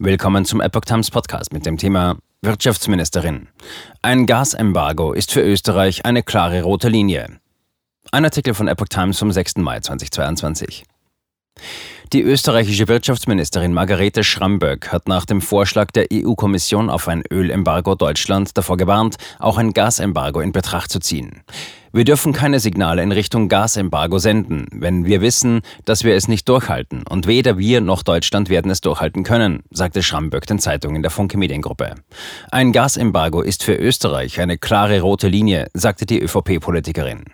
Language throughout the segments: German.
Willkommen zum Epoch Times Podcast mit dem Thema Wirtschaftsministerin. Ein Gasembargo ist für Österreich eine klare rote Linie. Ein Artikel von Epoch Times vom 6. Mai 2022. Die österreichische Wirtschaftsministerin Margarete Schramböck hat nach dem Vorschlag der EU-Kommission auf ein Ölembargo Deutschland davor gewarnt, auch ein Gasembargo in Betracht zu ziehen. Wir dürfen keine Signale in Richtung Gasembargo senden, wenn wir wissen, dass wir es nicht durchhalten. Und weder wir noch Deutschland werden es durchhalten können, sagte Schramböck den Zeitungen der Funke Mediengruppe. Ein Gasembargo ist für Österreich eine klare rote Linie, sagte die ÖVP-Politikerin.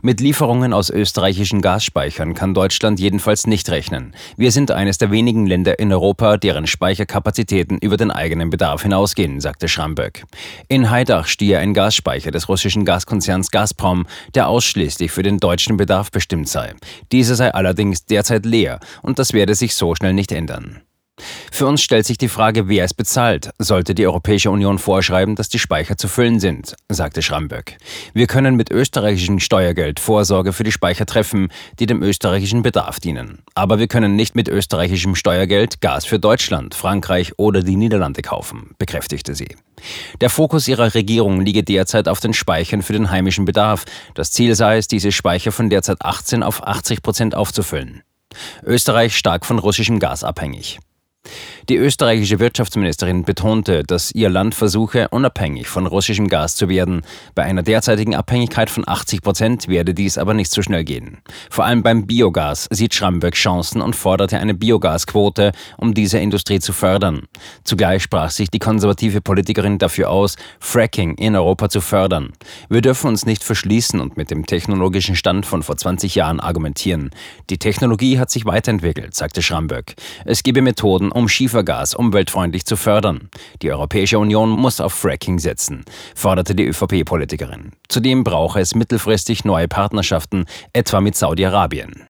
Mit Lieferungen aus österreichischen Gasspeichern kann Deutschland jedenfalls nicht rechnen. Wir sind eines der wenigen Länder in Europa, deren Speicherkapazitäten über den eigenen Bedarf hinausgehen, sagte Schramböck. In Haidach stehe ein Gasspeicher des russischen Gaskonzerns Gazprom, der ausschließlich für den deutschen Bedarf bestimmt sei. Dieser sei allerdings derzeit leer und das werde sich so schnell nicht ändern. Für uns stellt sich die Frage, wer es bezahlt. Sollte die Europäische Union vorschreiben, dass die Speicher zu füllen sind, sagte Schramböck. Wir können mit österreichischem Steuergeld Vorsorge für die Speicher treffen, die dem österreichischen Bedarf dienen. Aber wir können nicht mit österreichischem Steuergeld Gas für Deutschland, Frankreich oder die Niederlande kaufen, bekräftigte sie. Der Fokus ihrer Regierung liege derzeit auf den Speichern für den heimischen Bedarf. Das Ziel sei es, diese Speicher von derzeit 18 auf 80 Prozent aufzufüllen. Österreich stark von russischem Gas abhängig. Die österreichische Wirtschaftsministerin betonte, dass ihr Land versuche, unabhängig von russischem Gas zu werden. Bei einer derzeitigen Abhängigkeit von 80 Prozent werde dies aber nicht so schnell gehen. Vor allem beim Biogas sieht Schramböck Chancen und forderte eine Biogasquote, um diese Industrie zu fördern. Zugleich sprach sich die konservative Politikerin dafür aus, Fracking in Europa zu fördern. Wir dürfen uns nicht verschließen und mit dem technologischen Stand von vor 20 Jahren argumentieren. Die Technologie hat sich weiterentwickelt, sagte Schramböck. Es gebe Methoden, um Schiefergas umweltfreundlich zu fördern. Die Europäische Union muss auf Fracking setzen, forderte die ÖVP-Politikerin. Zudem brauche es mittelfristig neue Partnerschaften, etwa mit Saudi-Arabien.